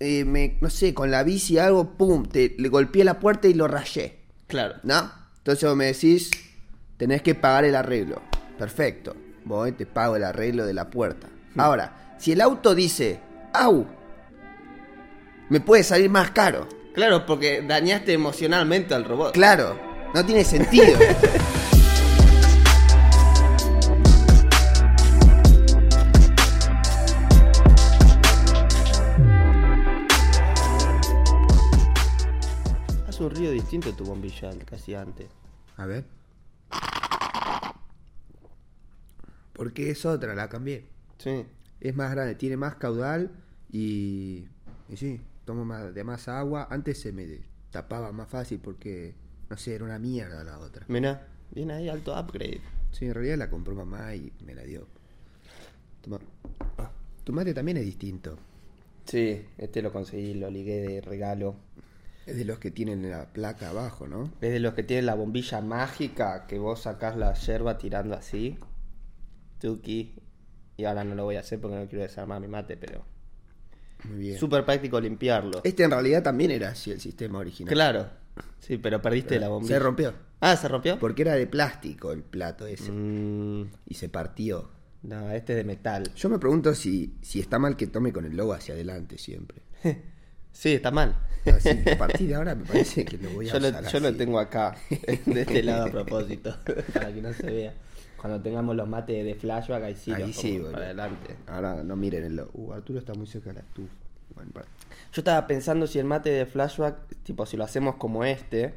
eh, me, no sé, con la bici algo, pum, te, le golpeé la puerta y lo rayé. Claro. ¿No? Entonces vos me decís, tenés que pagar el arreglo. Perfecto. Voy, te pago el arreglo de la puerta. Ahora, si el auto dice, au, me puede salir más caro. Claro, porque dañaste emocionalmente al robot. Claro, no tiene sentido. distinto tu bombilla al que hacía antes. A ver. Porque es otra, la cambié. Sí. Es más grande, tiene más caudal y, y sí, tomo más, de más agua. Antes se me tapaba más fácil porque, no sé, era una mierda la otra. Mira, viene ahí alto upgrade. Sí, en realidad la compró mamá y me la dio. Toma. Tu mate también es distinto. Sí, este lo conseguí, lo ligué de regalo. Es de los que tienen la placa abajo, ¿no? Es de los que tienen la bombilla mágica que vos sacás la yerba tirando así. Tuki. Y ahora no lo voy a hacer porque no quiero desarmar mi mate, pero. Muy bien. Súper práctico limpiarlo. Este en realidad también era así el sistema original. Claro. Sí, pero perdiste la bombilla. Se rompió. Ah, ¿se rompió? Porque era de plástico el plato ese. Mm, Y se partió. no, este es de metal. Yo me pregunto si, si está mal que tome con el logo hacia adelante siempre. Sí, está mal. Así que a partir de ahora me parece que lo voy a Yo, lo, usar yo lo tengo acá, de este lado a propósito, para que no se vea. Cuando tengamos los mates de flashback, ahí sí, Ahí los sí, para adelante. Ahora no miren el. Uh, Arturo está muy cerca de la estufa. Bueno, para- Yo estaba pensando si el mate de flashback, tipo si lo hacemos como este,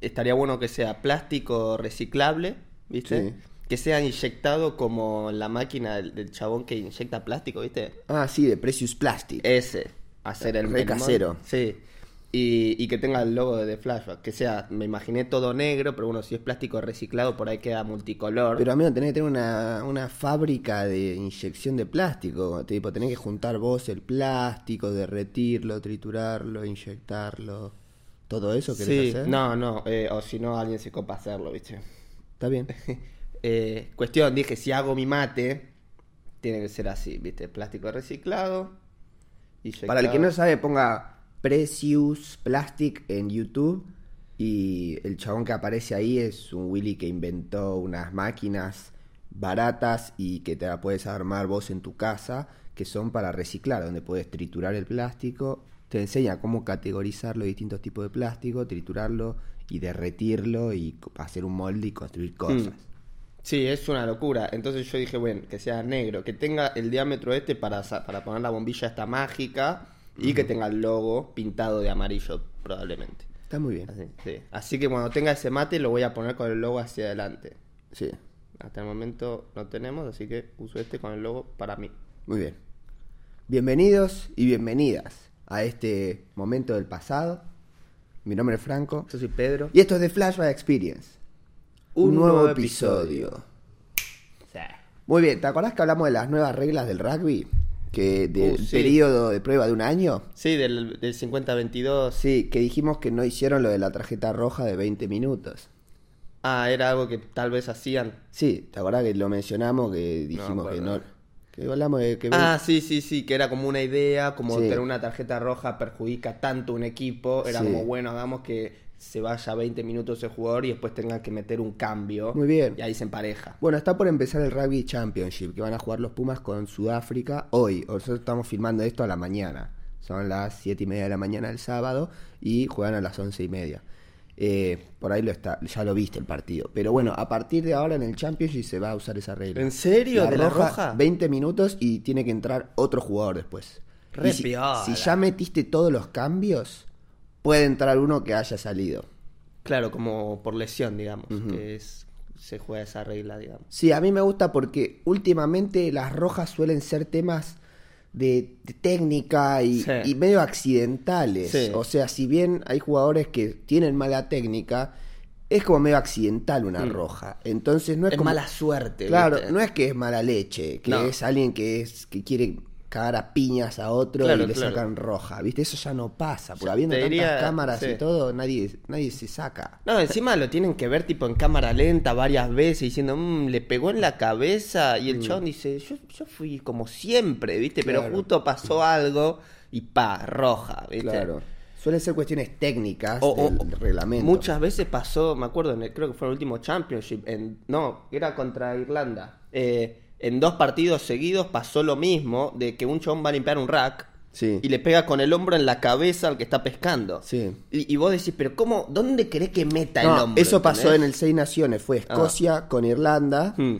estaría bueno que sea plástico reciclable, ¿viste? Sí. Que sea inyectado como la máquina del, del chabón que inyecta plástico, ¿viste? Ah, sí, de Precious Plastic. Ese, hacer el el casero. Sí. Y, y que tenga el logo de flashback, que sea, me imaginé todo negro, pero bueno, si es plástico reciclado, por ahí queda multicolor. Pero amigo, tenés que tener una, una fábrica de inyección de plástico. Tipo, tenés que juntar vos el plástico, derretirlo, triturarlo, inyectarlo. ¿Todo eso querés Sí, hacer? no, no, eh, o si no, alguien se copa hacerlo, ¿viste? Está bien. Eh, cuestión, dije, si hago mi mate, tiene que ser así, ¿viste? Plástico reciclado. Para el que no sabe, ponga Precious Plastic en YouTube. Y el chabón que aparece ahí es un Willy que inventó unas máquinas baratas y que te la puedes armar vos en tu casa, que son para reciclar, donde puedes triturar el plástico. Te enseña cómo categorizar los distintos tipos de plástico, triturarlo y derretirlo y hacer un molde y construir cosas. Mm. Sí, es una locura. Entonces yo dije, bueno, que sea negro, que tenga el diámetro este para, para poner la bombilla esta mágica y que tenga el logo pintado de amarillo, probablemente. Está muy bien. Así, sí. Así que cuando tenga ese mate lo voy a poner con el logo hacia adelante. Sí, Hasta el momento no tenemos, así que uso este con el logo para mí. muy bien. Bienvenidos y bienvenidas a este momento del pasado. Mi nombre es Franco. Yo soy Pedro. Y esto es de Flashback Experience. Un, nuevo, episodio. Sí. Muy bien, ¿te acordás que hablamos de las nuevas reglas del rugby? Que del Uh, sí. periodo de prueba de un año. Sí, del, del 50-22. Sí, que dijimos que no hicieron lo de la tarjeta roja de 20 minutos. Ah, era algo que tal vez hacían. Sí, ¿te acordás que lo mencionamos? Que dijimos que no. Que hablamos de que. Ah, sí, sí, sí, que era como una idea, como Sí. tener una tarjeta roja perjudica tanto un equipo. Era Sí. como, bueno, hagamos que se vaya 20 minutos el jugador y después tengan que meter un cambio. Muy bien. Y ahí se empareja. Bueno, está por empezar el Rugby Championship, que van a jugar los Pumas con Sudáfrica hoy. Nosotros estamos filmando esto a la mañana. Son las siete y media de la mañana del sábado y juegan a las once y media. Eh, por ahí lo está, ya lo viste el partido. Pero bueno, a partir de ahora en el Championship se va a usar esa regla. ¿En serio? ¿De la roja? 20 minutos y tiene que entrar otro jugador después. Re Y si, piola. si ya metiste todos los cambios, puede entrar uno que haya salido. Claro, como por lesión, digamos, que es, se juega esa regla, digamos. Sí, a mí me gusta porque últimamente las rojas suelen ser temas de, de técnica y, Sí. y medio accidentales. Sí. O sea, si bien hay jugadores que tienen mala técnica, es como medio accidental una roja. Entonces no es, Mm. Es como... mala suerte. Claro, ¿viste? no es que es mala leche, que No. es alguien que es que quiere cagar a piñas a otro Claro, y le claro. sacan roja, ¿viste? Eso ya no pasa, porque Ya, habiendo tantas cámaras sí. y todo, nadie, nadie se saca. No, encima lo tienen que ver tipo en cámara lenta varias veces diciendo, "Mm, le pegó en la cabeza y el chabón dice, yo, yo fui como siempre, ¿viste? Pero Mm. Justo pasó algo y pa, roja, ¿viste? Claro. Suelen ser cuestiones técnicas O- o- del reglamento. Muchas veces pasó, me acuerdo, en el- creo que fue el último Championship, en, no, era contra Irlanda. Eh, en dos partidos seguidos pasó lo mismo, de que un chabón va a limpiar un rack Sí. y le pega con el hombro en la cabeza al que está pescando. Sí. Y, y vos decís, pero ¿cómo, dónde querés que meta el hombro? eso pasó en el Seis Naciones. Fue Escocia con Irlanda. Hmm.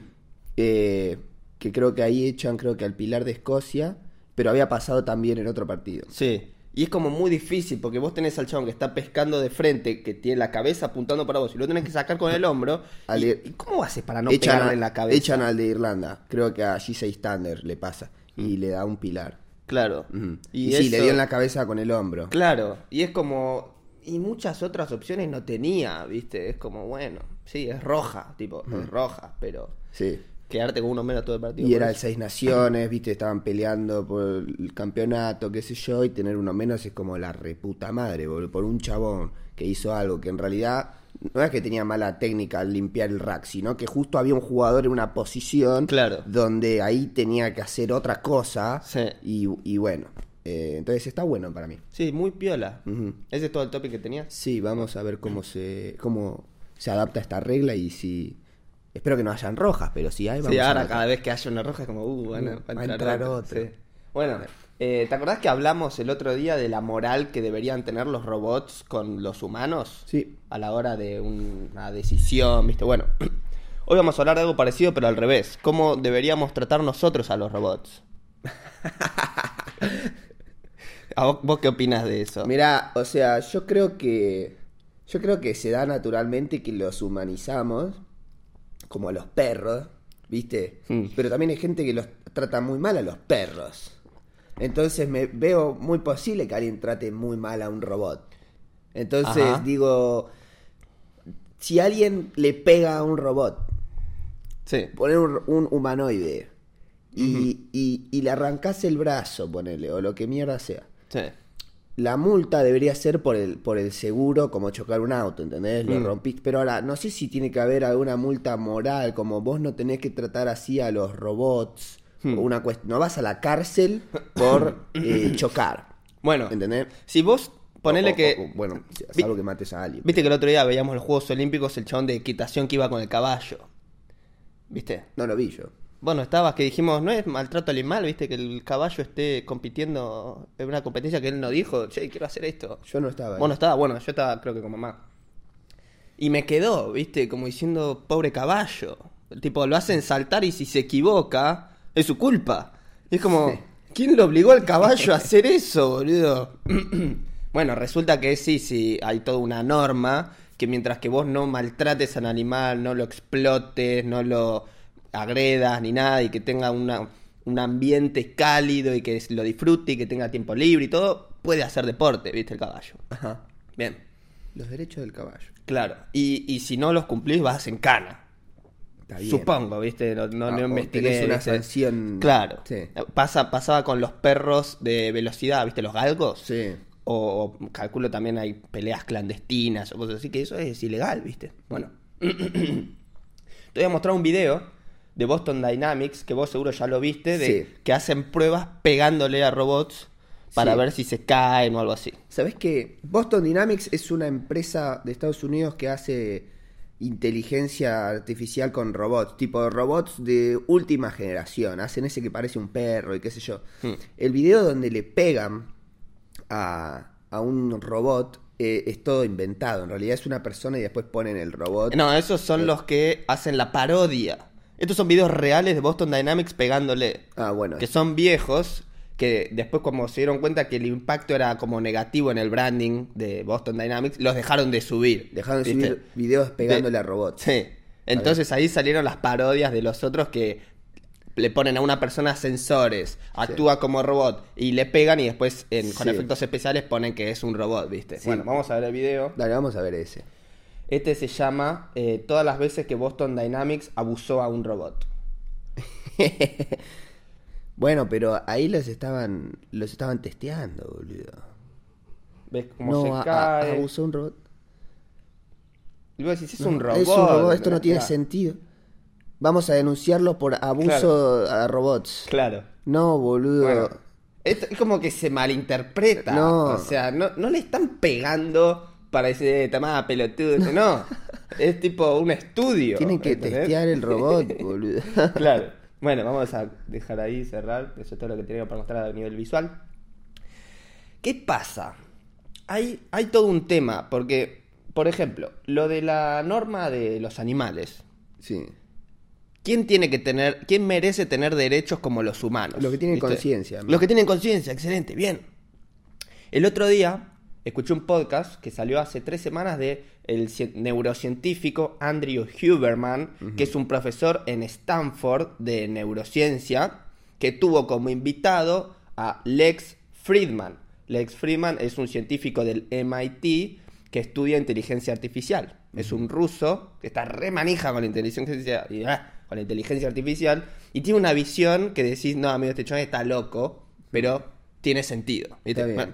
eh, que creo que ahí echan, creo que al pilar de Escocia. Pero había pasado también en otro partido. Sí. Y es como muy difícil porque vos tenés al chabón que está pescando de frente, que tiene la cabeza apuntando para vos y lo tenés que sacar con el hombro. Al- ¿Y, cómo haces para no echan, pegarle a- en la cabeza? echan al de Irlanda. Creo que a G6 Thunder le pasa. Y le da un pilar. Claro. Y, Y, sí, le dio en la cabeza con el hombro. Claro. Y es como. Y muchas otras opciones no tenía, ¿viste? Es como, bueno, sí, es roja, tipo, es roja, pero Sí. Quedarte con uno menos todo el partido. Y era el. Seis Naciones, viste, estaban peleando por el campeonato, qué sé yo, y tener uno menos es como la reputa madre, boludo, por un chabón que hizo algo que en realidad no es que tenía mala técnica al limpiar el rack, sino que justo había un jugador en una posición Claro. donde ahí tenía que hacer otra cosa, Sí. y, y bueno, eh, entonces está bueno para mí. Sí, muy piola. ¿Ese es todo el topic que tenías? Sí, vamos a ver cómo se, cómo se adapta esta regla y si... Espero que no hayan rojas, pero si hay, vamos Sí, ahora cada vez que haya una roja es como, uh, van a, Uh, va a va a entrar, entrar otro. otro. Sí. Bueno, eh, ¿te acordás que hablamos el otro día de la moral que deberían tener los robots con los humanos? Sí. A la hora de una decisión, ¿viste? Bueno, hoy vamos a hablar de algo parecido, pero al revés. ¿Cómo deberíamos tratar nosotros a los robots? ¿A vos, vos qué opinas de eso? Mira, o sea, yo creo que yo creo que se da naturalmente que los humanizamos como a los perros, ¿viste? Hmm. Pero también hay gente que los trata muy mal a los perros. Entonces me veo muy posible que alguien trate muy mal a un robot. Entonces Ajá. digo, si alguien le pega a un robot, Sí. poner un, un humanoide y, y- y le arrancas el brazo, ponele, o lo que mierda sea. Sí. La multa debería ser por el, por el seguro, como chocar un auto, ¿entendés? Lo Mm. rompiste. Pero ahora, no sé si tiene que haber alguna multa moral, como vos no tenés que tratar así a los robots. Hmm. O una cuest- no vas a la cárcel por eh, chocar. Bueno, ¿Entendés? si vos ponele O- que... o- bueno, salvo que mates a alguien. Viste que el otro día veíamos los Juegos Olímpicos, el chabón de equitación que iba con el caballo. ¿Viste? No lo vi yo. Bueno, estabas que dijimos, no es maltrato animal, ¿viste? Que el caballo esté compitiendo en una competencia que él no dijo, che, quiero hacer esto. Yo no estaba ahí. Bueno, estaba, bueno, yo estaba creo que con mamá. Y me quedó, ¿viste? Como diciendo, pobre caballo. El tipo lo hacen saltar y si se equivoca, es su culpa. Y es como, ¿quién lo obligó al caballo a hacer eso, boludo? bueno, resulta que sí, sí, hay toda una norma que mientras que vos no maltrates al animal, no lo explotes, no lo agredas ni nada y que tenga una, un ambiente cálido y que lo disfrute y que tenga tiempo libre y todo, puede hacer deporte, ¿viste? El caballo. Ajá. Bien, Los derechos del caballo. claro. Y, y si no los cumplís, vas en cana. Supongo, ¿viste? No, no, Ah, no investigué. una. Claro. Sí. Pasa, pasaba con los perros de velocidad, ¿viste? Los galgos. Sí. O, o calculo también hay peleas clandestinas o cosas así, que eso es ilegal, ¿viste? Bueno. Te voy a mostrar un video de Boston Dynamics, que vos seguro ya lo viste, de Sí. que hacen pruebas pegándole a robots para Sí. ver si se caen o algo así. ¿Sabés que Boston Dynamics es una empresa de Estados Unidos que hace inteligencia artificial con robots, tipo robots de última generación, hacen ese que parece un perro y qué sé yo. Hmm. El video donde le pegan a, a un robot eh, es todo inventado, en realidad es una persona y después ponen el robot. No, esos son los que hacen la parodia. Estos son videos reales de Boston Dynamics pegándole. Ah, bueno. Que son viejos, que después como se dieron cuenta que el impacto era como negativo en el branding de Boston Dynamics, los dejaron de subir. Dejaron de ¿viste? subir videos pegándole a robots. Sí. Entonces ahí salieron las parodias de los otros que le ponen a una persona sensores, actúa como robot y le pegan y después en- con Sí. efectos especiales ponen que es un robot, ¿viste? Sí. Bueno, vamos a ver el video. Dale, vamos a ver ese. Este se llama eh, Todas las veces que Boston Dynamics abusó a un robot. Bueno, pero ahí los estaban los estaban testeando, boludo. ¿Ves cómo No, se a- a- cae? abusó un robot. Y vos decís, es No, un robot. Es un robot, esto no tiene Claro. sentido. Vamos a denunciarlo por abuso a robots. Claro. No, boludo. Bueno, Es, es como que se malinterpreta. No. O sea, no, no le están pegando para decir, toma pelotudo. No. es tipo un estudio. Tienen que ¿entendés? testear el robot, boludo. claro. Bueno, vamos a dejar ahí, cerrar. Eso es todo lo que tenía para mostrar a nivel visual. ¿Qué pasa? Hay, hay todo un tema, porque, por ejemplo, lo de la norma de los animales. Sí. ¿Quién tiene que tener, quién merece tener derechos como los humanos? Los que tienen conciencia. Los que tienen conciencia, excelente, bien. El otro día escuché un podcast que salió hace tres semanas de el ci- neurocientífico Andrew Huberman, que es un profesor en Stanford de neurociencia, que tuvo como invitado a Lex Friedman. Lex Friedman es un científico del MIT que estudia inteligencia artificial. Es un ruso que está re manija con la inteligencia, y, ah, con la inteligencia artificial y tiene una visión que decís, no, amigo, este chabón está loco, pero tiene sentido. ¿viste? Está bien. Bueno,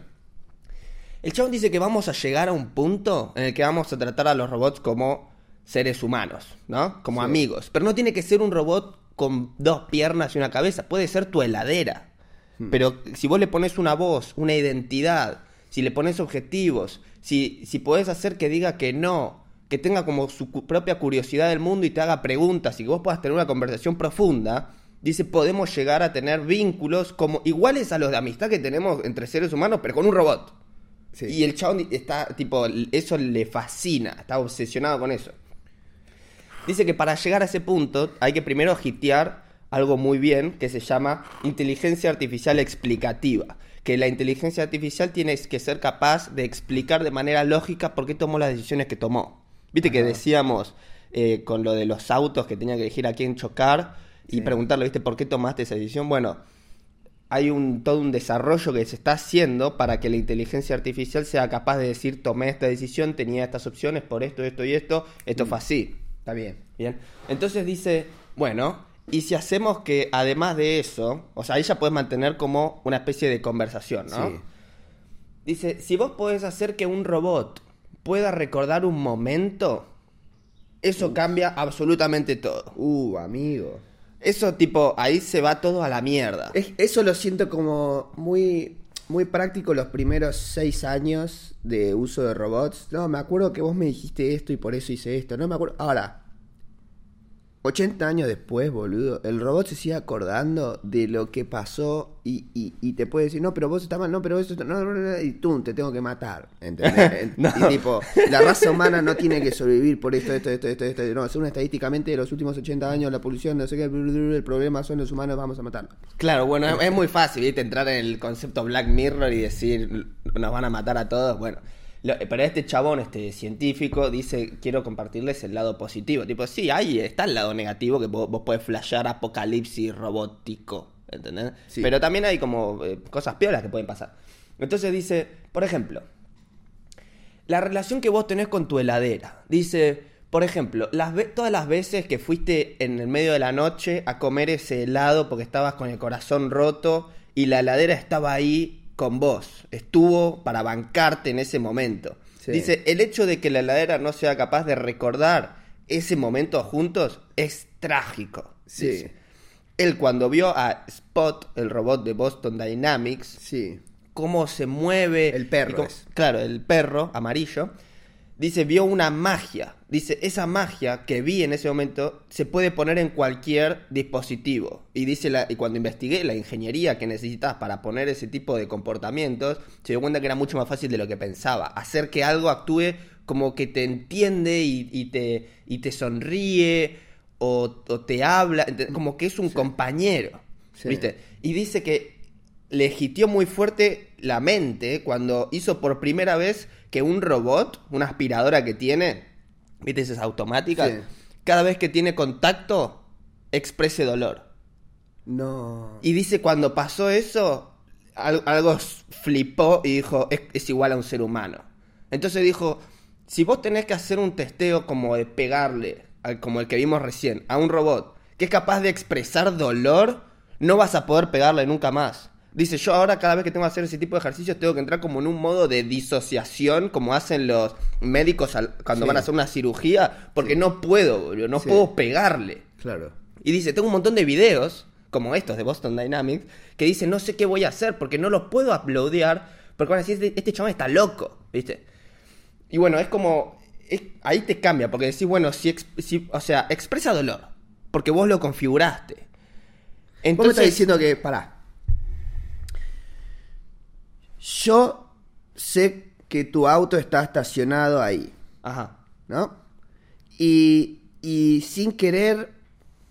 el chabón dice que vamos a llegar a un punto en el que vamos a tratar a los robots como seres humanos, ¿no? Como Sí. amigos. Pero no tiene que ser un robot con dos piernas y una cabeza. Puede ser tu heladera. Hmm. Pero si vos le pones una voz, una identidad, si le pones objetivos, si, si podés hacer que diga que no, que tenga como su cu- propia curiosidad del mundo y te haga preguntas y que vos puedas tener una conversación profunda, dice, podemos llegar a tener vínculos como iguales a los de amistad que tenemos entre seres humanos, pero con un robot. Sí. Y el chabón está, tipo, eso le fascina, está obsesionado con eso. Dice que para llegar a ese punto hay que primero hitear algo muy bien que se llama inteligencia artificial explicativa. Que la inteligencia artificial tiene que ser capaz de explicar de manera lógica por qué tomó las decisiones que tomó. Viste que decíamos eh, con lo de los autos que tenía que elegir a quién chocar y Sí. preguntarle, ¿viste por qué tomaste esa decisión? Bueno, hay un todo un desarrollo que se está haciendo para que la inteligencia artificial sea capaz de decir tomé esta decisión, tenía estas opciones por esto, esto y esto, esto fue así. Está bien. Bien. Entonces dice, bueno, y si hacemos que además de eso, o sea, ahí ya puedes mantener como una especie de conversación, ¿no? Sí. Dice, si vos podés hacer que un robot pueda recordar un momento, eso cambia absolutamente todo. Uh, amigo. Eso tipo, ahí se va todo a la mierda. Es- eso lo siento como muy, muy práctico los primeros seis años de uso de robots. No, me acuerdo que vos me dijiste esto y por eso hice esto. No me acuerdo. Ahora, 80 años después, boludo, el robot se sigue acordando de lo que pasó y, y- y te puede decir, no, pero vos estás mal, no, pero eso está- no, no, no, no", y tú, te tengo que matar. ¿entendés? No. Y tipo, la raza humana no tiene que sobrevivir por esto, esto, esto, esto, esto. No, según estadísticamente, de los últimos 80 años, la polución, no sé qué, el problema son los humanos, vamos a matarlos. Claro, bueno, es, es muy fácil, ¿viste? Entrar en el concepto Black Mirror y decir, nos van a matar a todos. Bueno, pero este chabón, este científico, dice, quiero compartirles el lado positivo. Tipo, sí, ahí está el lado negativo que vos, vos podés flashear apocalipsis robótico, ¿entendés? Sí. Pero también hay como eh, cosas piolas que pueden pasar. Entonces dice, por ejemplo, la relación que vos tenés con tu heladera. Dice, por ejemplo, las todas las veces que fuiste en el medio de la noche a comer ese helado porque estabas con el corazón roto y la heladera estaba ahí con vos, estuvo para bancarte en ese momento. Sí. Dice, el hecho de que la heladera no sea capaz de recordar ese momento juntos es trágico. Sí. Dice. Él cuando vio a Spot, el robot de Boston Dynamics, Sí. cómo se mueve. El perro cómo-. Claro, el perro amarillo. Dice, vio una magia. Dice, esa magia que vi en ese momento se puede poner en cualquier dispositivo. Y dice, la, y cuando investigué la ingeniería que necesitas para poner ese tipo de comportamientos, se dio cuenta que era mucho más fácil de lo que pensaba. Hacer que algo actúe como que te entiende y, y te, y te sonríe o, o te habla, como que es un compañero. Sí. ¿Viste? Y dice que le hitió muy fuerte la mente cuando hizo por primera vez que un robot, una aspiradora que tiene, ¿viste esas automáticas? Sí. Cada vez que tiene contacto, exprese dolor. No. Y dice cuando pasó eso, al- algo flipó y dijo, es, es igual a un ser humano. Entonces dijo, si vos tenés que hacer un testeo como de pegarle, al- como el que vimos recién, a un robot que es capaz de expresar dolor, no vas a poder pegarle nunca más. Dice, yo ahora cada vez que tengo que hacer ese tipo de ejercicios tengo que entrar como en un modo de disociación, como hacen los médicos al- cuando Sí. van a hacer una cirugía, porque no puedo, boludo, no Sí. puedo pegarle. Claro. Y dice, tengo un montón de videos como estos de Boston Dynamics, que dicen, no sé qué voy a hacer porque no lo puedo uploadear, porque van a decir, este, este chabón está loco, ¿viste? Y bueno, es como, es- ahí te cambia, porque decís, bueno, si, o sea, expresa dolor, porque vos lo configuraste. Vos me estás Entonces, diciendo que, pará. Yo sé que tu auto está estacionado ahí, Ajá, ¿no? Y, y sin querer,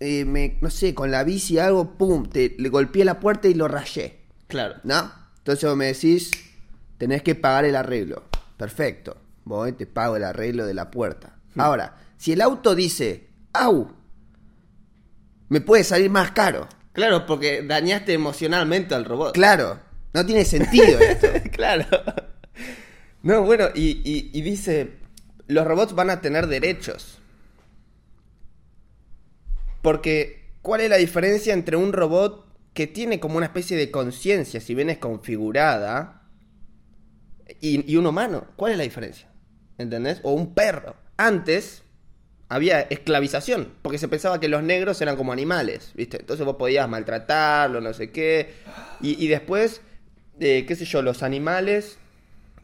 eh, me, no sé, con la bici algo, pum, te, le golpeé la puerta y lo rayé, claro. ¿no? Entonces vos me decís, tenés que pagar el arreglo. Perfecto, voy, te pago el arreglo de la puerta. Ahora, si el auto dice, au, me puede salir más caro. Claro, porque dañaste emocionalmente al robot. Claro, no tiene sentido esto. claro. No, bueno, y, y- dice, los robots van a tener derechos. Porque, ¿cuál es la diferencia entre un robot que tiene como una especie de conciencia, si bien es configurada, y, y un humano? ¿Cuál es la diferencia? ¿Entendés? O un perro. Antes había esclavización, porque se pensaba que los negros eran como animales, ¿viste? Entonces vos podías maltratarlo, no sé qué. Y después, eh, qué sé yo, los animales,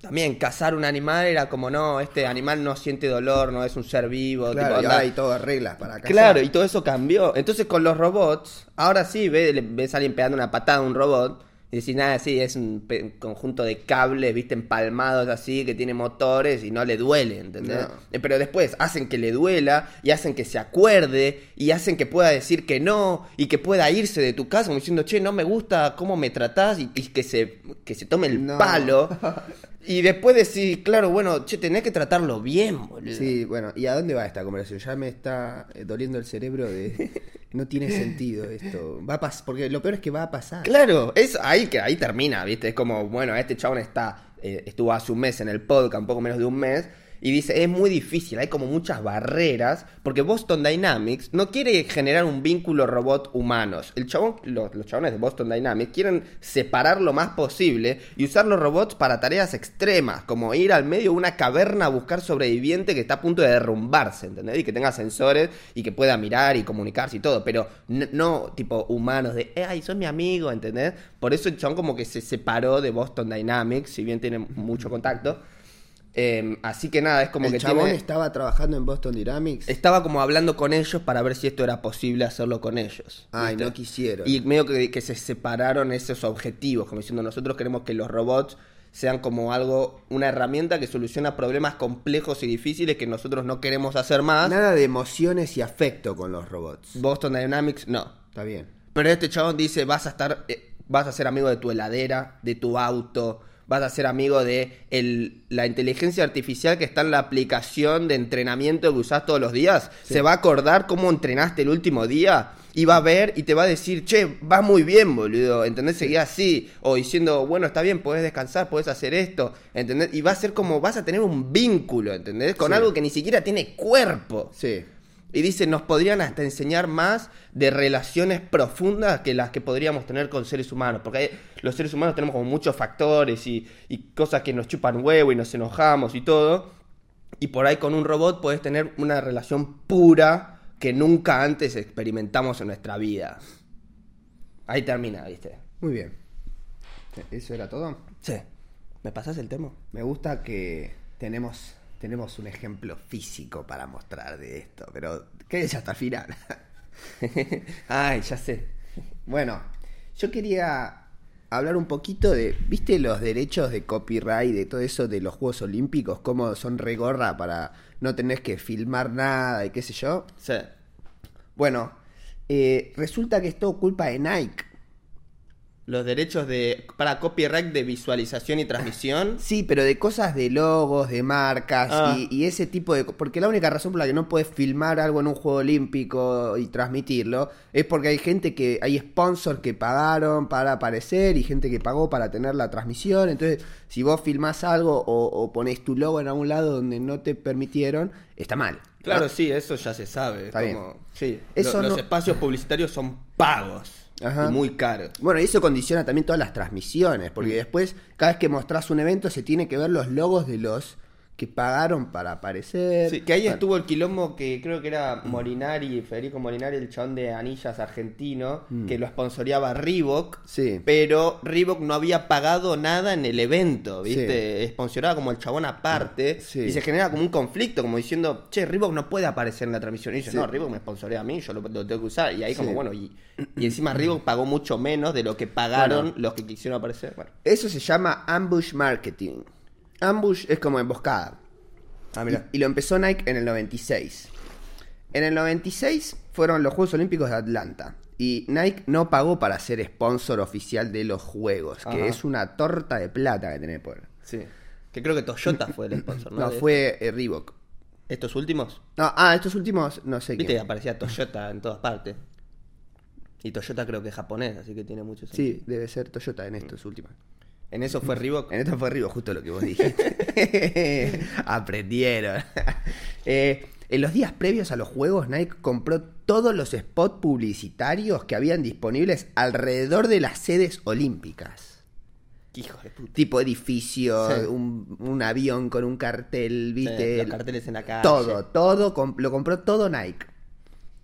también cazar un animal era como, no, este animal no siente dolor, no es un ser vivo. Claro, tipo, y hay todas reglas para cazar. Claro, y todo eso cambió. Entonces con los robots, ahora sí ves, ves a alguien pegando una patada a un robot y decís, nada, sí, es un conjunto de cables, viste, empalmados así, que tiene motores y no le duele, ¿entendés? No. Eh, Pero después hacen que le duela y hacen que se acuerde y hacen que pueda decir que no y que pueda irse de tu casa como diciendo, che, no me gusta cómo me tratás y, y que, se, que se tome el No. palo. Y después decís, claro, bueno, che, tenés que tratarlo bien, boludo. Sí, bueno, ¿y a dónde va esta conversación? Ya me está eh, doliendo el cerebro de... No tiene sentido esto. Va a pasar, porque lo peor es que va a pasar. Claro, es ahí que ahí termina, ¿viste? Es como, bueno, este chabón está, eh, estuvo hace un mes en el podcast, un poco menos de un mes, y dice, es muy difícil, hay como muchas barreras, porque Boston Dynamics no quiere generar un vínculo robot-humanos. El chabón, los, los chabones de Boston Dynamics quieren separar lo más posible y usar los robots para tareas extremas, como ir al medio de una caverna a buscar sobreviviente que está a punto de derrumbarse, ¿entendés? Y que tenga sensores y que pueda mirar y comunicarse y todo, pero no, no tipo humanos de, "Eh, ay, sos mi amigo, ¿entendés? Por eso el chabón como que se separó de Boston Dynamics, si bien tiene mucho contacto. Eh, así que nada, es como el que chabón tiene- estaba trabajando en Boston Dynamics. estaba como hablando con ellos para ver si esto era posible hacerlo con ellos. Ay, ¿viste? no quisieron. Y medio que, que se separaron esos objetivos, como diciendo, nosotros queremos que los robots sean como algo, una herramienta que soluciona problemas complejos y difíciles que nosotros no queremos hacer más. Nada de emociones y afecto con los robots. Boston Dynamics, no. Está bien. Pero este chabón dice, vas a estar, eh, vas a ser amigo de tu heladera, de tu auto, vas a ser amigo de el, la inteligencia artificial que está en la aplicación de entrenamiento que usás todos los días. Se va a acordar cómo entrenaste el último día y va a ver y te va a decir, che, vas muy bien, boludo, ¿entendés? Seguí así. O diciendo, bueno, está bien, podés descansar, podés hacer esto, ¿entendés? Y va a ser como, vas a tener un vínculo, ¿entendés? Con Sí. algo que ni siquiera tiene cuerpo. Sí. Y dice, nos podrían hasta enseñar más de relaciones profundas que las que podríamos tener con seres humanos. Porque los seres humanos tenemos como muchos factores y, y cosas que nos chupan huevo y nos enojamos y todo. Y por ahí con un robot puedes tener una relación pura que nunca antes experimentamos en nuestra vida. Ahí termina, ¿viste? Muy bien. ¿Eso era todo? Sí. ¿Me pasas el tema? Me gusta que tenemos, tenemos un ejemplo físico para mostrar de esto, pero quédese hasta el final. Ay, ya sé. Bueno, yo quería hablar un poquito de, ¿viste los derechos de copyright, de todo eso de los Juegos Olímpicos? Cómo son regorra para no tener que filmar nada y qué sé yo. Sí. Bueno, eh, resulta que es todo culpa de Nike. Los derechos de para copyright de visualización y transmisión. Sí, pero de cosas de logos, de marcas Ah. y, y ese tipo de... Porque la única razón por la que no puedes filmar algo en un juego olímpico y transmitirlo es porque hay gente que... Hay sponsors que pagaron para aparecer y gente que pagó para tener la transmisión. Entonces, si vos filmás algo o, o pones tu logo en algún lado donde no te permitieron, está mal. Claro, ¿no? sí, eso ya se sabe. Está bien. como- Sí, Eso lo- los espacios publicitarios son pagos Ajá. y muy caros. Bueno, y eso condiciona también todas las transmisiones, porque Mm. después, cada vez que mostrás un evento, se tiene que ver los logos de los que pagaron para aparecer. Sí, que ahí estuvo el quilombo que creo que era Molinari, Federico Molinari, el chabón de anillas argentino, que lo sponsoreaba Reebok. Mm. Sí. Pero Reebok no había pagado nada en el evento, ¿viste? Sponsoreaba como el chabón aparte. Sí. Y se genera como un conflicto, como diciendo, che, Reebok no puede aparecer en la transmisión. Y dice, Sí. no, Reebok me sponsorea a mí, yo lo, lo tengo que usar. Y ahí como, Sí. bueno, y, y encima Reebok pagó mucho menos de lo que pagaron Bueno. los que quisieron aparecer. Bueno. Eso se llama ambush marketing. Ambush es como emboscada. Ah, mira. Y, y lo empezó Nike en el 96. En el 96 fueron los Juegos Olímpicos de Atlanta. Y Nike no pagó para ser sponsor oficial de los Juegos, que es una torta de plata que tiene por. Sí. Que creo que Toyota fue el sponsor, ¿no? No, fue eh, Reebok. ¿Estos últimos? No, ah, estos últimos no sé Viste, quién. aparecía Toyota en todas partes. Y Toyota creo que es japonés, así que tiene mucho sentido. Sí, debe ser Toyota en estos últimos. En eso fue Reebok. En esto fue Reebok, justo lo que vos dijiste. Aprendieron. Eh, en los días previos a los juegos, Nike compró todos los spots publicitarios que habían disponibles alrededor de las sedes olímpicas. Hijo de puta. Tipo edificio, Sí. un, un avión con un cartel, ¿viste? Sí, los carteles en la calle. Todo, todo, lo compró todo Nike.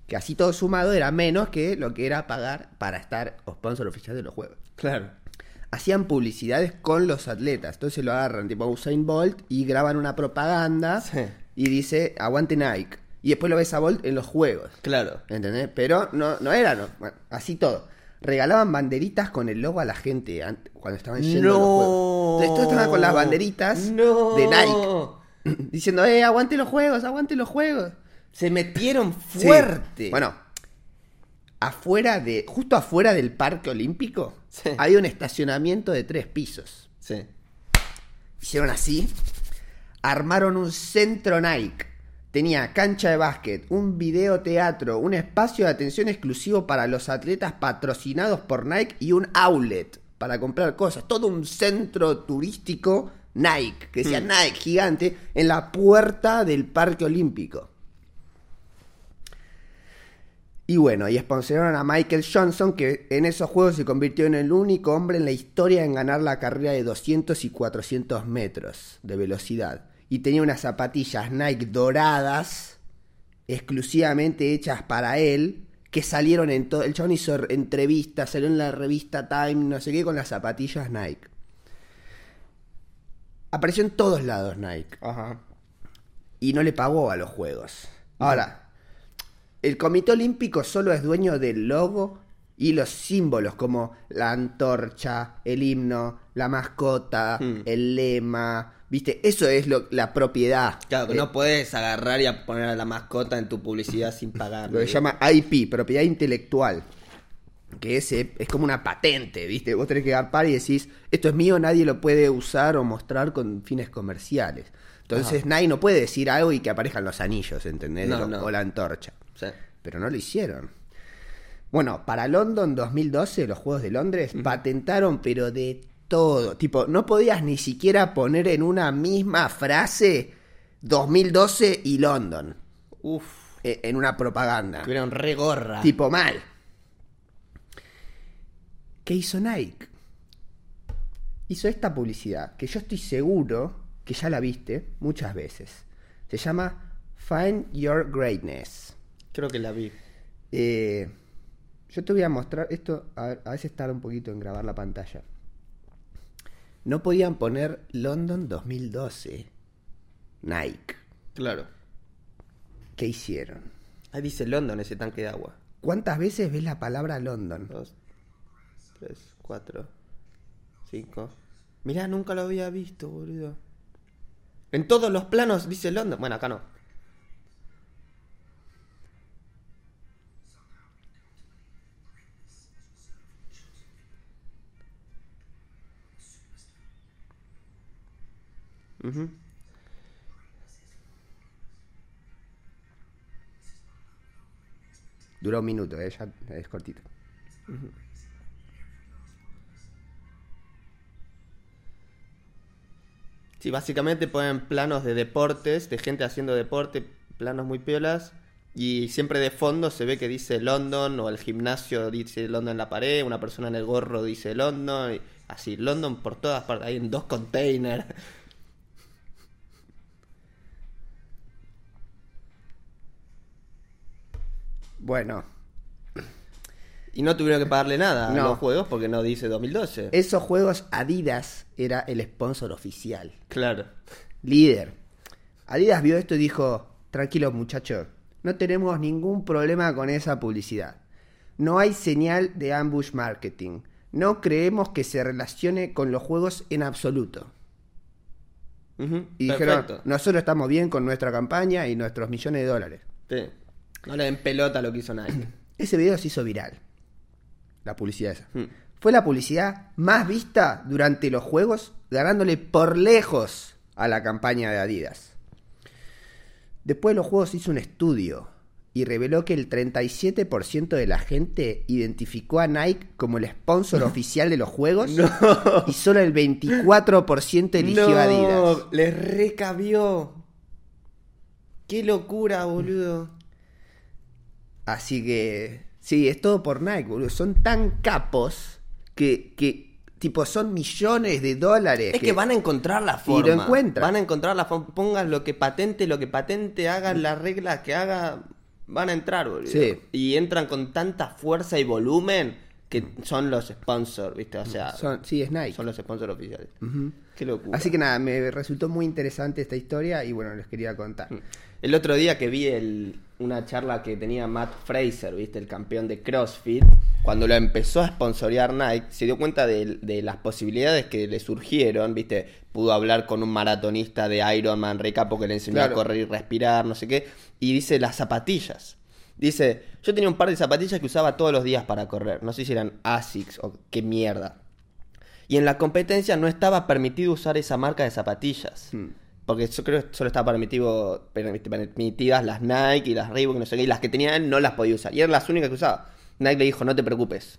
Que así todo sumado era menos que lo que era pagar para estar sponsor oficial de los juegos Claro. Hacían publicidades con los atletas. Entonces lo agarran tipo Usain Bolt y graban una propaganda Sí. y dice aguante Nike. Y después lo ves a Bolt en los juegos. Claro. ¿Entendés? Pero no, no era, no. Bueno, así todo. Regalaban banderitas con el logo a la gente an- cuando estaban yendo a los juegos. Entonces todos estaban con las banderitas No. de Nike. Diciendo, eh, aguante los juegos, aguante los juegos. Se metieron Sí. fuerte. Bueno, afuera de, justo afuera del parque olímpico, Sí. hay un estacionamiento de tres pisos. Sí. Hicieron así, armaron un centro Nike. Tenía cancha de básquet, un videoteatro, un espacio de atención exclusivo para los atletas patrocinados por Nike y un outlet para comprar cosas. Todo un centro turístico Nike, que decía Nike gigante, en la puerta del Parque Olímpico. Y bueno, y sponsoraron a Michael Johnson, que en esos juegos se convirtió en el único hombre en la historia en ganar la carrera de 200 y 400 metros de velocidad. Y tenía unas zapatillas Nike doradas, exclusivamente hechas para él, que salieron en todo. El chabón hizo entrevistas, salió en la revista Time, no sé qué, con las zapatillas Nike. Apareció en todos lados Nike Ajá. y no le pagó a los juegos. Ahora, el Comité Olímpico solo es dueño del logo y los símbolos como la antorcha, el himno, la mascota, Hmm. el lema, ¿viste? Eso es lo, la propiedad. Claro, que Eh, no puedes agarrar y a poner a la mascota en tu publicidad sin pagar. Lo que se llama IP, propiedad intelectual. Que ese es como una patente, ¿viste? Vos tenés que agarrar y decís, esto es mío, nadie lo puede usar o mostrar con fines comerciales. Entonces nadie no puede decir algo y que aparezcan los anillos, ¿entendés? No, O- no. O la antorcha. Sí. Pero no lo hicieron. Bueno, para London 2012, los Juegos de Londres, patentaron pero de todo. Tipo, no podías ni siquiera poner en una misma frase 2012 y London Uf. eh, en una propaganda. Tuvieron re gorra. Tipo mal. ¿Qué hizo Nike? Hizo esta publicidad que yo estoy seguro que ya la viste muchas veces. Se llama Find Your Greatness. Creo que la vi. Eh, yo te voy a mostrar esto. A, a veces tarda un poquito en grabar la pantalla. No podían poner London 2012. Nike. Claro. ¿Qué hicieron? Ahí dice London ese tanque de agua. ¿Cuántas veces ves la palabra London? Dos, tres, cuatro, cinco. Mirá, nunca lo había visto, boludo. En todos los planos dice London. Bueno, acá no. Ujú. Duró un minuto, eh, ya es cortito. Sí, básicamente ponen planos de deportes, de gente haciendo deporte, planos muy piolas. Y siempre de fondo se ve que dice London, o el gimnasio dice London en la pared, una persona en el gorro dice London, y así, London por todas partes, hay en dos containers. Bueno, Y no tuvieron que pagarle nada a los juegos porque no dice 2012. esos juegos Adidas era el sponsor oficial. Claro. Líder. Adidas vio esto y dijo, tranquilos muchachos, no tenemos ningún problema con esa publicidad. No hay señal de ambush marketing. No creemos que se relacione con los juegos en absoluto. Y dijeron, Perfecto. nosotros estamos bien con nuestra campaña y nuestros millones de dólares. Sí. No le den pelota lo que hizo Nike. Ese video se hizo viral. La publicidad esa. Mm. Fue la publicidad más vista durante los juegos, ganándole por lejos a la campaña de Adidas. Después de los juegos hizo un estudio y reveló que el 37% de la gente identificó a Nike como el sponsor oficial de los juegos y solo el 24% eligió Adidas. les recabió. Qué locura, boludo. Así que, sí, es todo por Nike, boludo. Son tan capos que, que tipo, son millones de dólares. Es que van a encontrar la Y forma. lo encuentran. Van a encontrar la forma. Pongan lo que patente, lo que patente, hagan las reglas que haga. Van a entrar, boludo. Sí. Y entran con tanta fuerza y volumen que son los sponsors, ¿viste? O sea, son, Son, sí, es Nike. los sponsors oficiales. Qué locura. Así que nada, me resultó muy interesante esta historia y bueno, les quería contar. El otro día que vi el- una charla que tenía Matt Fraser, ¿viste? El campeón de CrossFit, cuando lo empezó a sponsorear Nike, se dio cuenta de, de las posibilidades que le surgieron, ¿viste? Pudo hablar con un maratonista de Ironman, recapo que le enseñó Claro. a correr y respirar, no sé qué, y dice las zapatillas. Dice, yo tenía un par de zapatillas que usaba todos los días para correr, no sé si eran Asics o qué mierda. Y en la competencia no estaba permitido usar esa marca de zapatillas. Hmm. Porque yo creo que solo estaba permitido, permit- permitidas las Nike y las Reebok, no sé qué, y las que tenía él no las podía usar. Y eran las únicas que usaba. Nike le dijo, no te preocupes.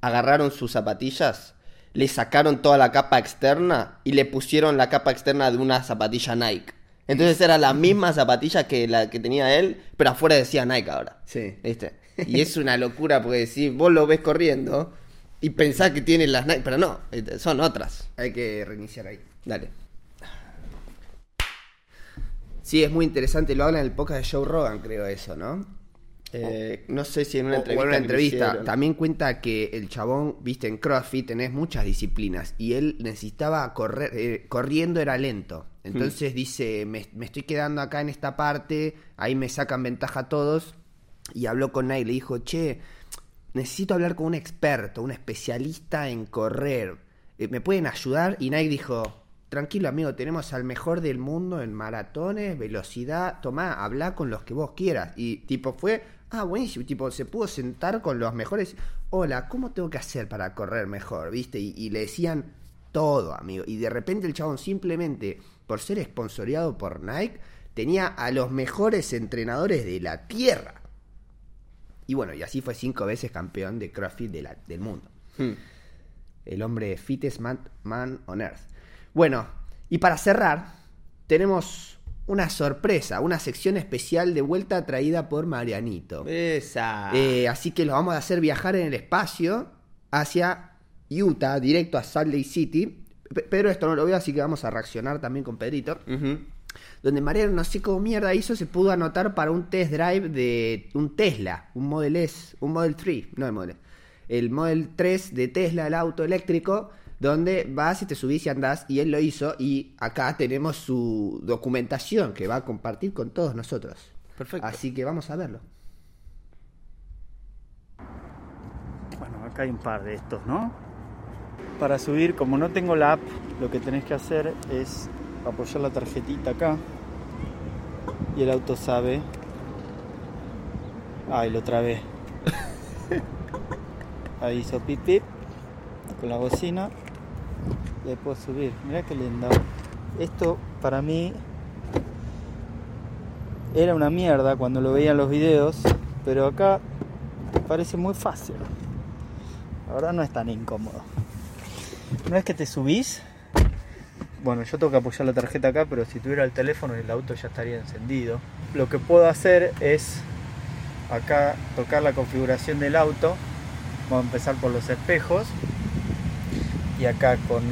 Agarraron sus zapatillas, le sacaron toda la capa externa y le pusieron la capa externa de una zapatilla Nike. Entonces era la misma zapatilla que la que tenía él, pero afuera decía Nike ahora. Sí. ¿Viste? Y es una locura porque si vos lo ves corriendo y pensás que tiene las Nike, pero no, son otras. Hay que reiniciar ahí. Dale. Sí, es muy interesante. Lo habla en el podcast de Joe Rogan, creo eso, ¿no? Eh, no sé si en una O- o entrevista. en una. También cuenta que el chabón, viste, en CrossFit tenés muchas disciplinas y él necesitaba correr, eh, corriendo era lento. Entonces dice, me, me estoy quedando acá en esta parte, ahí me sacan ventaja todos. Y habló con Nike, le dijo, che, necesito hablar con un experto, un especialista en correr. Eh, ¿Me pueden ayudar? Y Nike dijo, tranquilo amigo, tenemos al mejor del mundo en maratones, velocidad, tomá, habla con los que vos quieras. Y tipo fue, ah, buenísimo, tipo se pudo sentar con los mejores. Hola, ¿cómo tengo que hacer para correr mejor? ¿Viste? Y, y le decían todo, amigo. Y de repente el chabón simplemente, por ser esponsoreado por Nike, tenía a los mejores entrenadores de la tierra. Y bueno, y así fue cinco veces campeón de CrossFit de la- del mundo. Hmm. El hombre fittest man, man on earth. Bueno, y para cerrar, tenemos una sorpresa, una sección especial de vuelta traída por Marianito. Esa. Eh, así que lo vamos a hacer viajar en el espacio hacia Utah, directo a Salt Lake City. P- Pedro esto no lo veo, así que vamos a reaccionar también con Pedrito. Donde Mariano, no sé cómo mierda hizo, se pudo anotar para un test drive de un Tesla, un Model S, un Model 3, no el Model el Model 3 de Tesla, el auto eléctrico, donde vas y te subís y andás, y él lo hizo, y acá tenemos su documentación que va a compartir con todos nosotros. Perfecto. Así que vamos a verlo. Bueno, acá hay un par de estos, ¿no? Para subir, como no tengo la app, lo que tenés que hacer es apoyar la tarjetita acá y el auto sabe. Ay, lo trabé. Ahí hizo pip pip con la bocina y ahí puedo subir. Mirá qué lindo. Esto para mí era una mierda cuando lo veía en los videos, pero acá parece muy fácil. Ahora no es tan incómodo. Una vez que te subís, bueno, yo tengo que apoyar la tarjeta acá, pero si tuviera el teléfono el auto ya estaría encendido. Lo que puedo hacer es acá tocar la configuración del auto. Vamos a empezar por los espejos. Y acá con,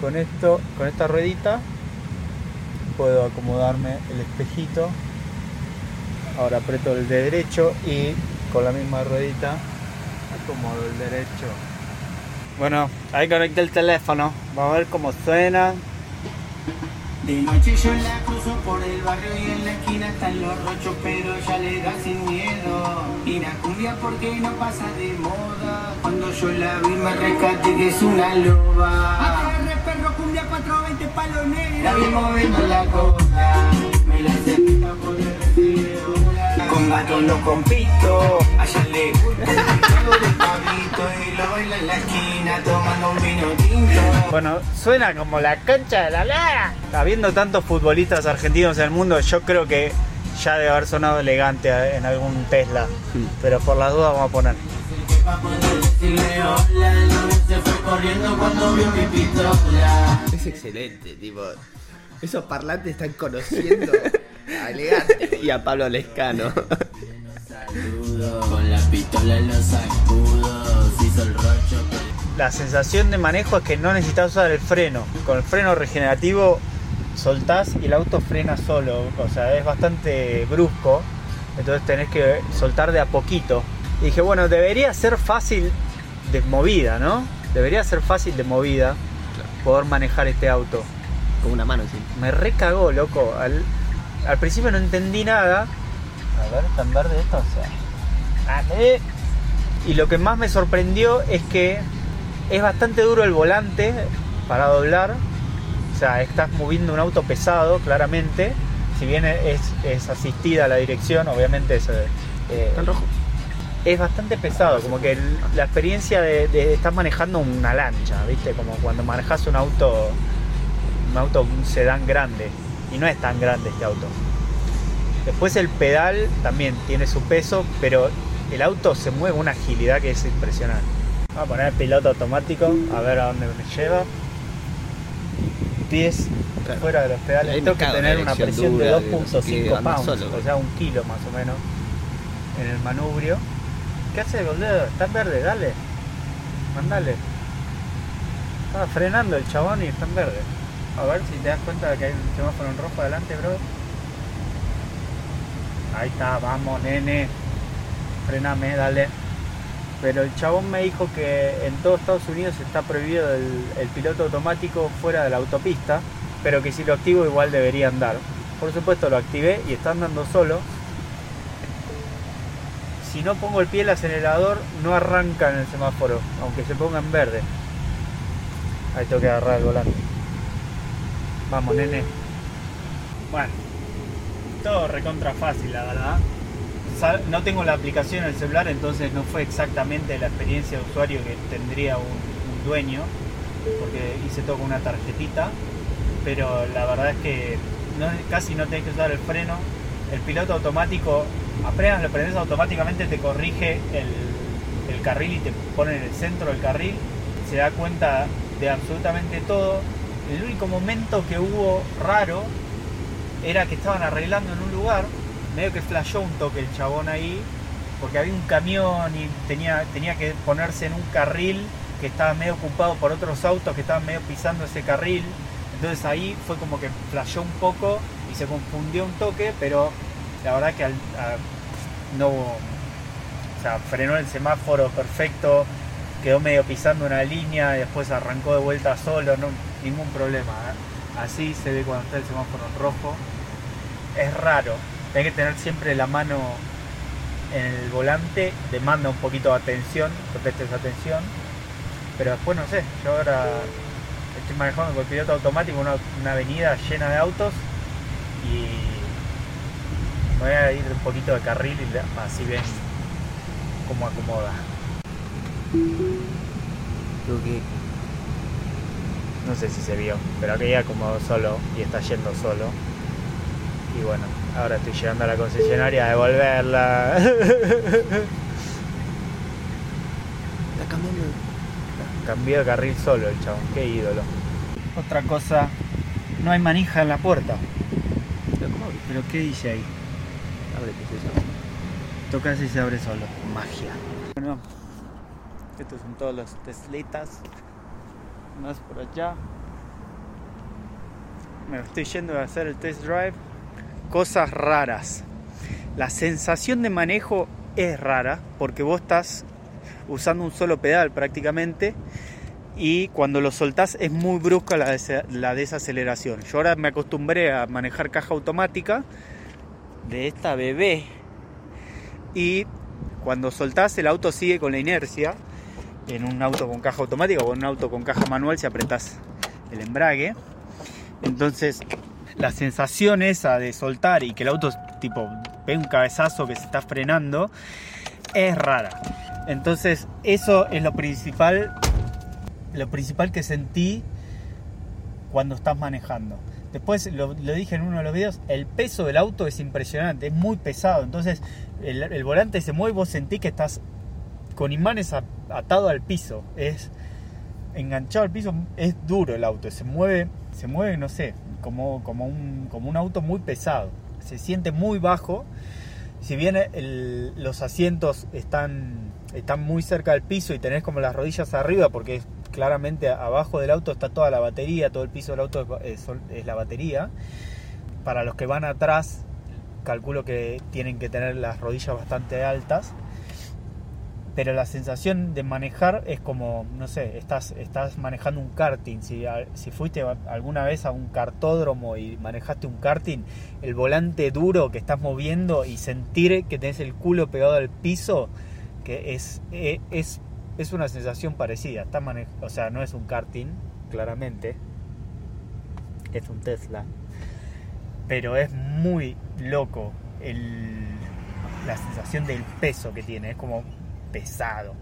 con esto, con esta ruedita, puedo acomodarme el espejito Ahora aprieto el de derecho y con la misma ruedita acomodo el derecho. Bueno, ahí conecté el teléfono. Vamos a ver cómo suena. De noche yo la cruzo por el barrio y en la esquina están los rochos, pero ya le da sin miedo. Y la cumbia porque no pasa de moda. Cuando yo la vi me rescate que es una loba. ATR perro cumbia 420 palo negro. La vi moviendo la cola. Me la pa' poder recibir bola. Con gato no compito. Allá le gusta el juego de Pablito y lo baila en la esquina tomando un vino tinto. Bueno, suena como la cancha de la lara. Habiendo tantos futbolistas argentinos en el mundo, yo creo que ya debe haber sonado elegante en algún Tesla. Pero por las dudas vamos a poner. Es excelente, tipo. Esos parlantes están conociendo a elegante. Y a Pablo Lescano. Saludo, con la pistola en los escudos, hizo el rocho. La sensación de manejo es que no necesitas usar el freno. Con el freno regenerativo soltás y el auto frena solo. O sea, es bastante brusco. Entonces tenés que soltar de a poquito. Y dije, bueno, debería ser fácil de movida, ¿no? Debería ser fácil de movida poder manejar este auto. Con una mano, sí. Me recagó, loco. Al, al principio no entendí nada. A ver, ¿tan verde esto? O sea. dale. Y lo que más me sorprendió es que es bastante duro el volante para doblar. O sea, estás moviendo un auto pesado, claramente. Si bien es, es asistida la dirección, obviamente es, eh, Está en rojo. es bastante pesado. Como que el- la experiencia de, de estar manejando una lancha, ¿viste? Como cuando manejas un auto, un auto, un sedán grande. Y no es tan grande este auto. Después el pedal también tiene su peso, pero el auto se mueve con una agilidad que es impresionante. Vamos a poner el piloto automático, a ver a dónde me lleva. Pies Claro. fuera de los pedales. Tengo que tener una presión de dura, de no sé 2.5 qué, anda pounds, solo. o sea, un kilo más o menos, en el manubrio. ¿Qué hace, boludo? Está en verde, dale. Mandale. Estaba frenando el chabón y está en verde. A ver si te das cuenta de que hay un semáforo en rojo adelante, bro. Ahí está, vamos, nene. Frename, dale. Pero el chabón me dijo que en todo Estados Unidos está prohibido el, el piloto automático fuera de la autopista, pero que si lo activo igual debería andar. Por supuesto lo activé y está andando solo. Si no pongo el pie el acelerador, no arranca en el semáforo, aunque se ponga en verde. Ahí tengo que agarrar el volante. Vamos, nene. Bueno, todo recontra fácil, la verdad. No tengo la aplicación en el celular, entonces no fue exactamente la experiencia de usuario que tendría un, dueño, porque hice todo con una tarjetita, pero la verdad es que casi no tenés que usar el freno. El piloto automático, apenas lo prendes automáticamente te corrige el carril y te pone en el centro del carril, se da cuenta de absolutamente todo. El único momento que hubo raro era que estaban arreglando en un lugar, medio que flashó un toque el chabón ahí, porque había un camión y tenía, tenía que ponerse en un carril que estaba medio ocupado por otros autos que estaban medio pisando ese carril. Entonces ahí fue como que flashó un poco y se confundió un toque, pero la verdad que al- a- no o sea, frenó el semáforo perfecto, quedó medio pisando una línea y después arrancó de vuelta solo, ningún problema. ¿eh? Así se ve cuando está el semáforo en rojo. Es raro, hay que tener siempre la mano en el volante, demanda un poquito de atención, que prestes atención. Pero después no sé, yo ahora estoy manejando con el piloto automático una, una avenida llena de autos y me voy a ir un poquito de carril y así ven cómo acomoda. Creo que. No sé si se vio, pero aquella acomodó solo y está yendo solo. Y bueno, ahora estoy llegando a la concesionaria a devolverla. Está cambiando. Cambió de carril solo el chabón, qué ídolo. Otra cosa, no hay manija en la puerta. Pero ¿cómo abre? ¿Pero qué dice ahí? Abre, ¿qué es eso? Tocas y se abre solo. Magia. Bueno, estos son todos los Teslitas. Más por allá. Me estoy yendo a hacer el test drive. Cosas raras. La sensación de manejo es rara porque vos estás usando un solo pedal prácticamente y cuando lo soltás es muy brusca la, la desaceleración. Yo ahora me acostumbré a manejar caja automática de esta bebé y cuando soltás el auto sigue con la inercia en un auto con caja automática o en un auto con caja manual si apretás el embrague. Entonces la sensación esa de soltar y que el auto tipo ve un cabezazo que se está frenando es rara. Entonces eso es lo principal, lo principal que sentí cuando estás manejando. Después lo, lo dije en uno de los videos, el peso del auto es impresionante, es muy pesado. Entonces el, el volante se mueve y vos sentís que estás con imanes atado al piso. Es enganchado al piso, es duro el auto, se mueve, se mueve, no sé, como, como, un, como un auto muy pesado. Se siente muy bajo. Si bien los asientos están, están muy cerca del piso y tenés como las rodillas arriba, porque claramente abajo del auto está toda la batería, todo el piso del auto es la batería. Para los que van atrás, calculo que tienen que tener las rodillas bastante altas pero la sensación de manejar es como, no sé, estás, estás manejando un karting. Si, fuiste alguna vez a un cartódromo y manejaste un karting, el volante duro que estás moviendo y sentir que tenés el culo pegado al piso, que es, eh, es, es una sensación parecida. Estás mane- o sea, no es un karting, claramente, es un Tesla, pero es muy loco el, la sensación del peso que tiene, es como pesado.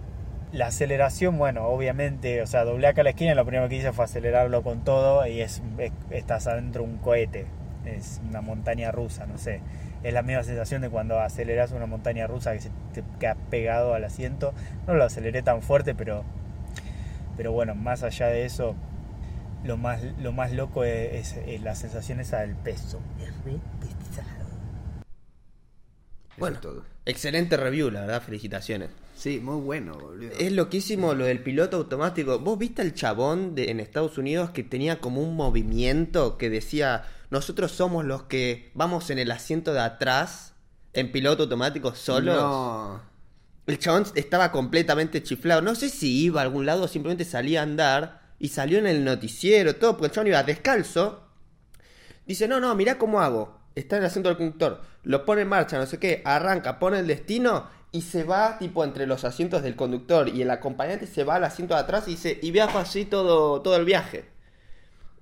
La aceleración, bueno, obviamente, o sea, doblé acá a la esquina y lo primero que hice fue acelerarlo con todo y es, es- estás adentro de un cohete, es una montaña rusa, no sé. Es la misma sensación de cuando aceleras una montaña rusa que se te queda pegado al asiento. No lo aceleré tan fuerte, pero, pero bueno, más allá de eso, lo más, lo más loco es, es- es la sensación esa del peso. Es re pesado. Bueno. Todo. Excelente review, la verdad, felicitaciones. Sí, muy bueno, boludo. Es loquísimo lo del piloto automático. ¿Vos viste el chabón de, en Estados Unidos que tenía como un movimiento que decía, nosotros somos los que vamos en el asiento de atrás en piloto automático solos? No. El chabón estaba completamente chiflado. No sé si iba a algún lado o simplemente salía a andar y salió en el noticiero, todo, porque el chabón iba descalzo. Dice, no, no, mirá cómo hago. Está en el asiento del conductor. Lo pone en marcha, no sé qué. Arranca, pone el destino y se va tipo entre los asientos del conductor y el acompañante se va al asiento de atrás y dice, y viajo así todo, todo el viaje.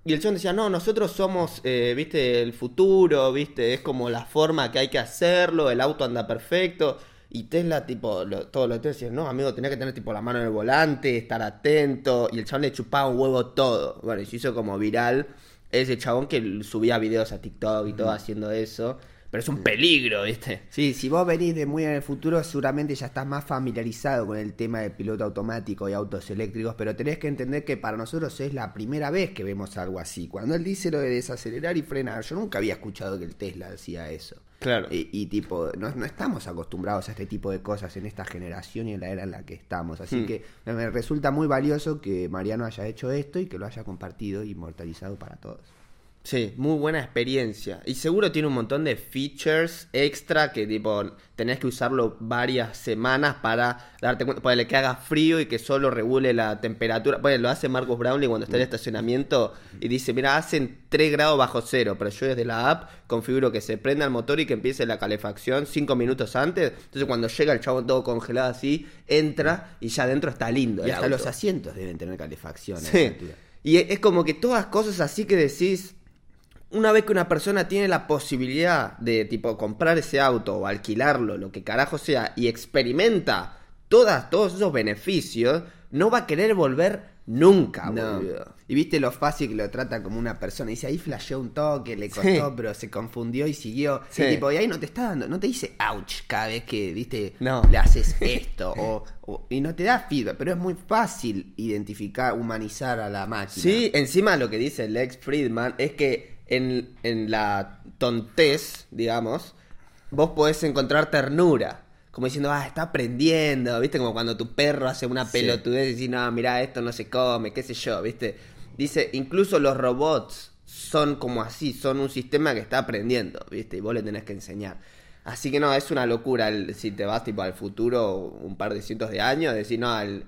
Y el chabón decía, no, nosotros somos, eh, viste, el futuro, viste, es como la forma que hay que hacerlo, el auto anda perfecto. Y Tesla, tipo, lo- todo lo que decía, no, amigo, tenía que tener tipo la mano en el volante, estar atento. Y el chabón le chupaba un huevo todo. Bueno, y se hizo como viral ese chabón que subía videos a TikTok y todo haciendo eso. Pero es un peligro, viste. Sí, si vos venís de muy en el futuro, seguramente ya estás más familiarizado con el tema del piloto automático y autos eléctricos, pero tenés que entender que para nosotros es la primera vez que vemos algo así. Cuando él dice lo de desacelerar y frenar, yo nunca había escuchado que el Tesla hacía eso. Claro. Y, y tipo, no, no estamos acostumbrados a este tipo de cosas en esta generación y en la era en la que estamos. Así Hmm. que me- me resulta muy valioso que Mariano haya hecho esto y que lo haya compartido y inmortalizado para todos. Sí, muy buena experiencia. Y seguro tiene un montón de features extra que tipo tenés que usarlo varias semanas para darte cuenta, para que haga frío y que solo regule la temperatura. Bueno, lo hace Marcus Brownlee cuando está en el estacionamiento y dice, mira, hacen 3 grados bajo cero, pero yo desde la app configuro que se prenda el motor y que empiece la calefacción 5 minutos antes. Entonces cuando llega el chavo todo congelado así, entra y ya adentro está lindo. Y hasta auto. los asientos deben tener calefacción. Sí. Y es como que todas cosas así que decís, una vez que una persona tiene la posibilidad de tipo comprar ese auto o alquilarlo, lo que carajo sea, y experimenta todas, todos esos beneficios, no va a querer volver nunca, No. boludo. Y viste lo fácil que lo trata como una persona. Dice, ahí flasheó un toque, le costó, Sí. pero se confundió y siguió. Sí. Y, tipo, y ahí no te está dando, no te dice ouch cada vez que, viste, No. le haces esto. o, o- y no te da feedback, pero es muy fácil identificar, humanizar a la máquina. Sí, encima lo que dice Lex Friedman es que en, en la tontez, digamos, vos podés encontrar ternura. Como diciendo, ah, está aprendiendo, ¿viste? Como cuando tu perro hace una pelotudez y decís, no, mira, esto no se come, qué sé yo, ¿viste? Dice, incluso los robots son como así, son un sistema que está aprendiendo, ¿viste? Y vos le tenés que enseñar. Así que no, es una locura el- si te vas tipo al futuro un par de cientos de años, decir, no, el-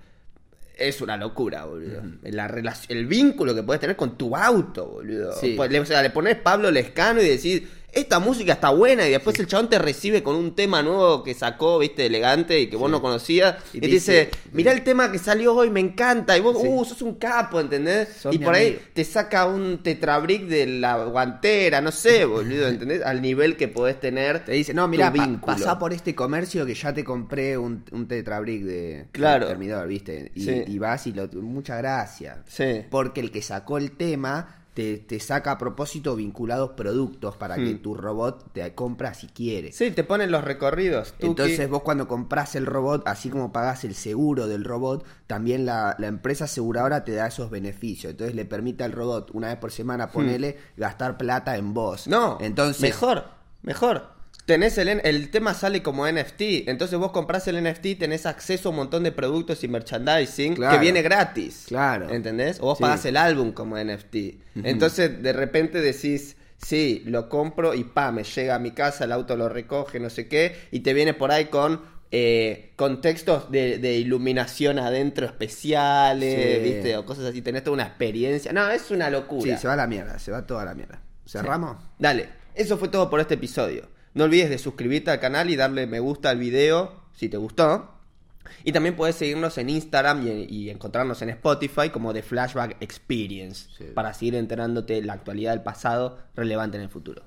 es una locura, boludo. La relac- el vínculo que puedes tener con tu auto, boludo. Sí. Pues, le, o sea, le pones Pablo Lescano y decís, esta música está buena, y después el chabón te recibe con un tema nuevo que sacó, viste, elegante y que vos no conocías, y, te dice, mirá el tema que salió hoy, me encanta, y vos, uh, sos un capo, ¿entendés? Sos y por ahí amigo. te saca un tetrabric de la guantera, no sé, boludo, ¿entendés? Al nivel que podés tener. Te dice, no, mira, pa- pasá por este comercio que ya te compré un, un tetrabric de Claro. de termidor, ¿viste? Y, Sí. y vas y lo... Muchas gracias. Sí. Porque el que sacó el tema te, te saca a propósito vinculados productos para que Hmm. tu robot te compra si quiere. Sí, te ponen los recorridos. Entonces vos cuando compras el robot, así como pagás el seguro del robot, también la, la empresa aseguradora te da esos beneficios. Entonces le permite al robot una vez por semana ponele gastar plata en vos. No, entonces mejor, mejor. Tenés el, el tema sale como NFT, entonces vos comprás el NFT, tenés acceso a un montón de productos y merchandising Claro. que viene gratis. Claro. ¿Entendés? O vos Sí. pagás el álbum como NFT. Entonces de repente decís, sí, lo compro y pa, me llega a mi casa, el auto lo recoge, no sé qué, y te viene por ahí con eh, contextos de, de iluminación adentro especiales, Sí. ¿viste? O cosas así, tenés toda una experiencia. No, es una locura. Sí, se va a la mierda, se va toda la mierda. ¿Cerramos? Dale, eso fue todo por este episodio. No olvides de suscribirte al canal y darle me gusta al video si te gustó. Y también puedes seguirnos en Instagram y, y encontrarnos en Spotify como The Flashback Experience Sí. para seguir enterándote de la actualidad del pasado relevante en el futuro.